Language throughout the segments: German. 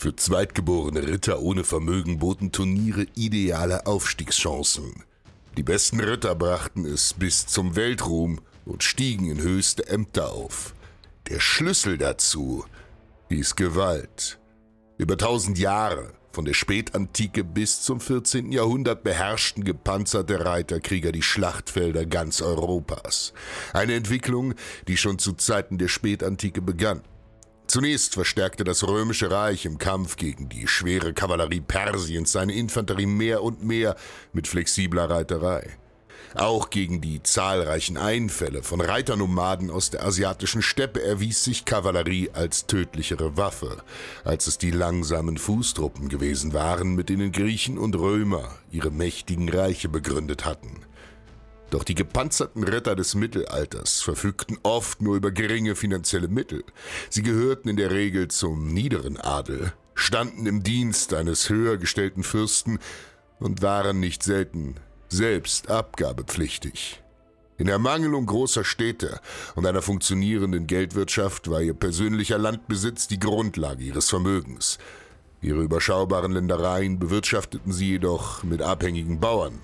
Für zweitgeborene Ritter ohne Vermögen boten Turniere ideale Aufstiegschancen. Die besten Ritter brachten es bis zum Weltruhm und stiegen in höchste Ämter auf. Der Schlüssel dazu hieß Gewalt. Über tausend Jahre, von der Spätantike bis zum 14. Jahrhundert, beherrschten gepanzerte Reiterkrieger die Schlachtfelder ganz Europas. Eine Entwicklung, die schon zu Zeiten der Spätantike begann. Zunächst verstärkte das römische Reich im Kampf gegen die schwere Kavallerie Persiens seine Infanterie mehr und mehr mit flexibler Reiterei. Auch gegen die zahlreichen Einfälle von Reiternomaden aus der asiatischen Steppe erwies sich Kavallerie als tödlichere Waffe, als es die langsamen Fußtruppen gewesen waren, mit denen Griechen und Römer ihre mächtigen Reiche begründet hatten. Doch die gepanzerten Ritter des Mittelalters verfügten oft nur über geringe finanzielle Mittel. Sie gehörten in der Regel zum niederen Adel, standen im Dienst eines höher gestellten Fürsten und waren nicht selten selbst abgabepflichtig. In Ermangelung großer Städte und einer funktionierenden Geldwirtschaft war ihr persönlicher Landbesitz die Grundlage ihres Vermögens. Ihre überschaubaren Ländereien bewirtschafteten sie jedoch mit abhängigen Bauern.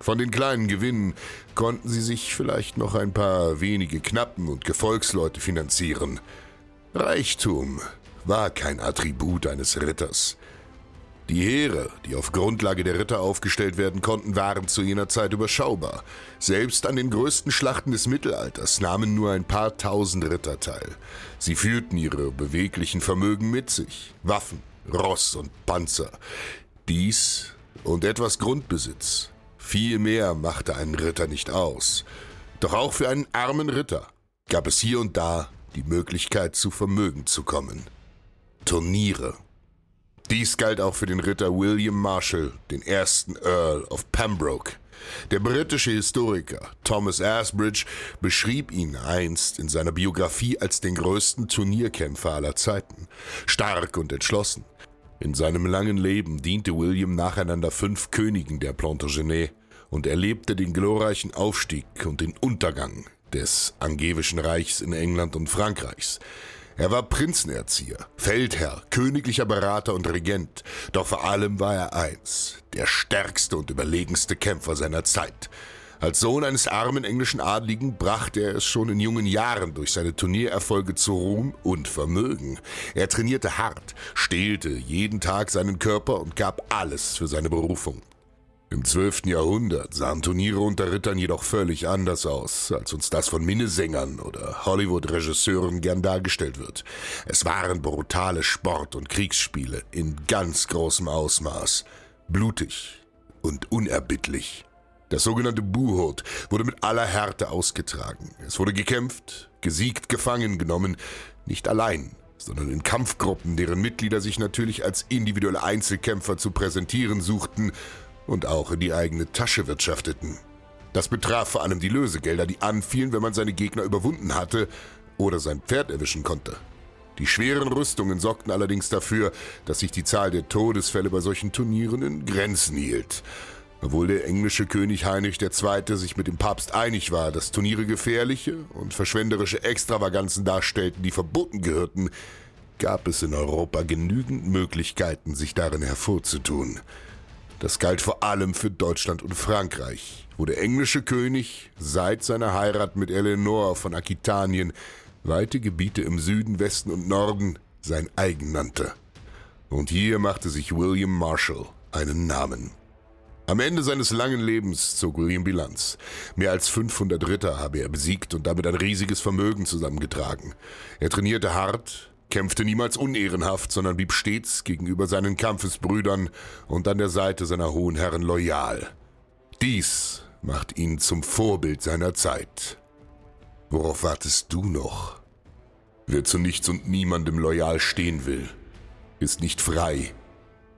Von den kleinen Gewinnen konnten sie sich vielleicht noch ein paar wenige Knappen und Gefolgsleute finanzieren. Reichtum war kein Attribut eines Ritters. Die Heere, die auf Grundlage der Ritter aufgestellt werden konnten, waren zu jener Zeit überschaubar. Selbst an den größten Schlachten des Mittelalters nahmen nur ein paar tausend Ritter teil. Sie führten ihre beweglichen Vermögen mit sich. Waffen, Ross und Panzer. Dies und etwas Grundbesitz. Viel mehr machte einen Ritter nicht aus. Doch auch für einen armen Ritter gab es hier und da die Möglichkeit, zu Vermögen zu kommen. Turniere. Dies galt auch für den Ritter William Marshall, den ersten Earl of Pembroke. Der britische Historiker Thomas Asbridge beschrieb ihn einst in seiner Biografie als den größten Turnierkämpfer aller Zeiten. Stark und entschlossen. In seinem langen Leben diente William nacheinander fünf Königen der Plantagenet und erlebte den glorreichen Aufstieg und den Untergang des Angevischen Reichs in England und Frankreichs. Er war Prinzenerzieher, Feldherr, königlicher Berater und Regent, doch vor allem war er eins, der stärkste und überlegenste Kämpfer seiner Zeit. Als Sohn eines armen englischen Adligen brachte er es schon in jungen Jahren durch seine Turniererfolge zu Ruhm und Vermögen. Er trainierte hart, stehlte jeden Tag seinen Körper und gab alles für seine Berufung. Im 12. Jahrhundert sahen Turniere unter Rittern jedoch völlig anders aus, als uns das von Minnesängern oder Hollywood-Regisseuren gern dargestellt wird. Es waren brutale Sport- und Kriegsspiele in ganz großem Ausmaß, blutig und unerbittlich. Das sogenannte Buhot wurde mit aller Härte ausgetragen. Es wurde gekämpft, gesiegt, gefangen genommen, nicht allein, sondern in Kampfgruppen, deren Mitglieder sich natürlich als individuelle Einzelkämpfer zu präsentieren suchten und auch in die eigene Tasche wirtschafteten. Das betraf vor allem die Lösegelder, die anfielen, wenn man seine Gegner überwunden hatte oder sein Pferd erwischen konnte. Die schweren Rüstungen sorgten allerdings dafür, dass sich die Zahl der Todesfälle bei solchen Turnieren in Grenzen hielt. Obwohl der englische König Heinrich II. sich mit dem Papst einig war, dass Turniere gefährliche und verschwenderische Extravaganzen darstellten, die verboten gehörten, gab es in Europa genügend Möglichkeiten, sich darin hervorzutun. Das galt vor allem für Deutschland und Frankreich, wo der englische König seit seiner Heirat mit Eleanor von Aquitanien weite Gebiete im Süden, Westen und Norden sein eigen nannte. Und hier machte sich William Marshall einen Namen. Am Ende seines langen Lebens zog William Bilanz. Mehr als 500 Ritter habe er besiegt und damit ein riesiges Vermögen zusammengetragen. Er trainierte hart, kämpfte niemals unehrenhaft, sondern blieb stets gegenüber seinen Kampfesbrüdern und an der Seite seiner hohen Herren loyal. Dies macht ihn zum Vorbild seiner Zeit. Worauf wartest du noch? Wer zu nichts und niemandem loyal stehen will, ist nicht frei,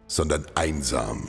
sondern einsam.